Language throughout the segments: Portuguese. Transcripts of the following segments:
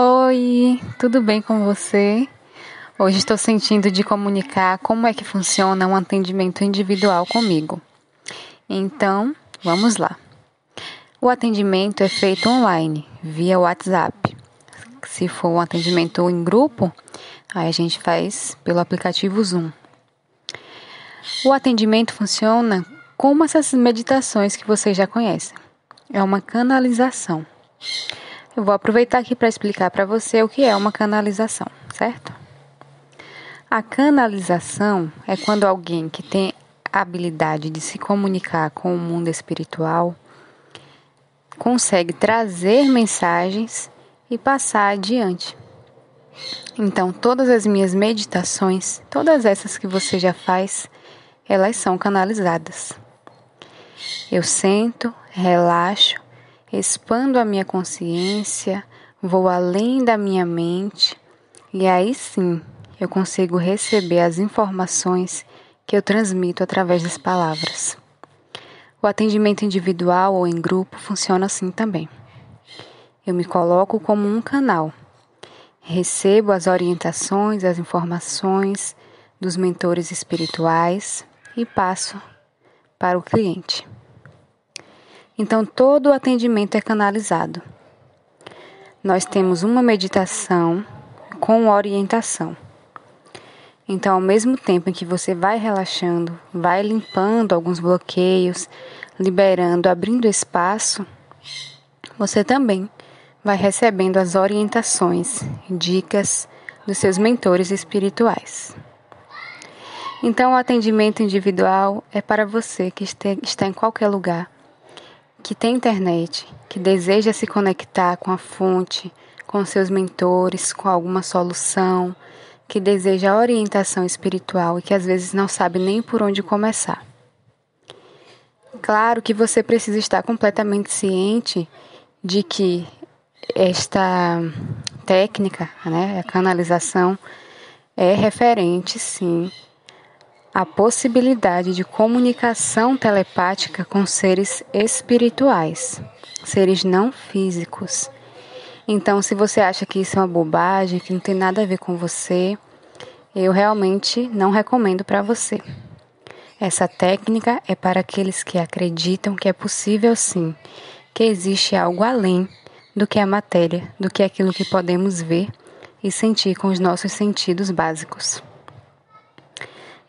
Oi, tudo bem com você? Hoje estou sentindo de comunicar como é que funciona um atendimento individual comigo. Então, vamos lá. O atendimento é feito online, via WhatsApp. Se for um atendimento em grupo, aí a gente faz pelo aplicativo Zoom. O atendimento funciona como essas meditações que vocês já conhecem. É uma canalização. Eu vou aproveitar aqui para explicar para você o que é uma canalização, certo? A canalização é quando alguém que tem a habilidade de se comunicar com o mundo espiritual consegue trazer mensagens e passar adiante. Então, todas as minhas meditações, todas essas que você já faz, elas são canalizadas. Eu sento, relaxo expando a minha consciência, vou além da minha mente e aí sim eu consigo receber as informações que eu transmito através das palavras. O atendimento individual ou em grupo funciona assim também. Eu me coloco como um canal. Recebo as orientações, as informações dos mentores espirituais e passo para o cliente. Então, todo o atendimento é canalizado. Nós temos uma meditação com orientação. Então, ao mesmo tempo em que você vai relaxando, vai limpando alguns bloqueios, liberando, abrindo espaço, você também vai recebendo as orientações, dicas dos seus mentores espirituais. Então, o atendimento individual é para você que está em qualquer lugar que tem internet, que deseja se conectar com a fonte, com seus mentores, com alguma solução, que deseja orientação espiritual e que às vezes não sabe nem por onde começar. Claro que você precisa estar completamente ciente de que esta técnica, né, a canalização, é referente, sim, a possibilidade de comunicação telepática com seres espirituais, seres não físicos. Então, se você acha que isso é uma bobagem, que não tem nada a ver com você, eu realmente não recomendo para você. Essa técnica é para aqueles que acreditam que é possível sim, que existe algo além do que a matéria, do que aquilo que podemos ver e sentir com os nossos sentidos básicos.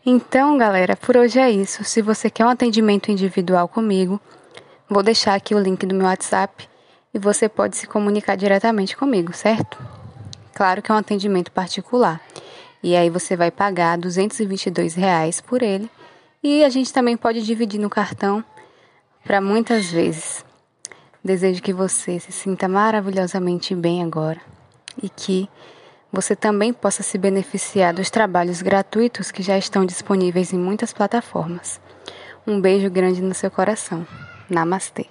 Então, galera, por hoje é isso. Se você quer um atendimento individual comigo, vou deixar aqui o link do meu WhatsApp e você pode se comunicar diretamente comigo, certo? Claro que é um atendimento particular. E aí você vai pagar 222 reais por ele. E a gente também pode dividir no cartão para muitas vezes. Desejo que você se sinta maravilhosamente bem agora e que você também possa se beneficiar dos trabalhos gratuitos que já estão disponíveis em muitas plataformas. Um beijo grande no seu coração. Namastê.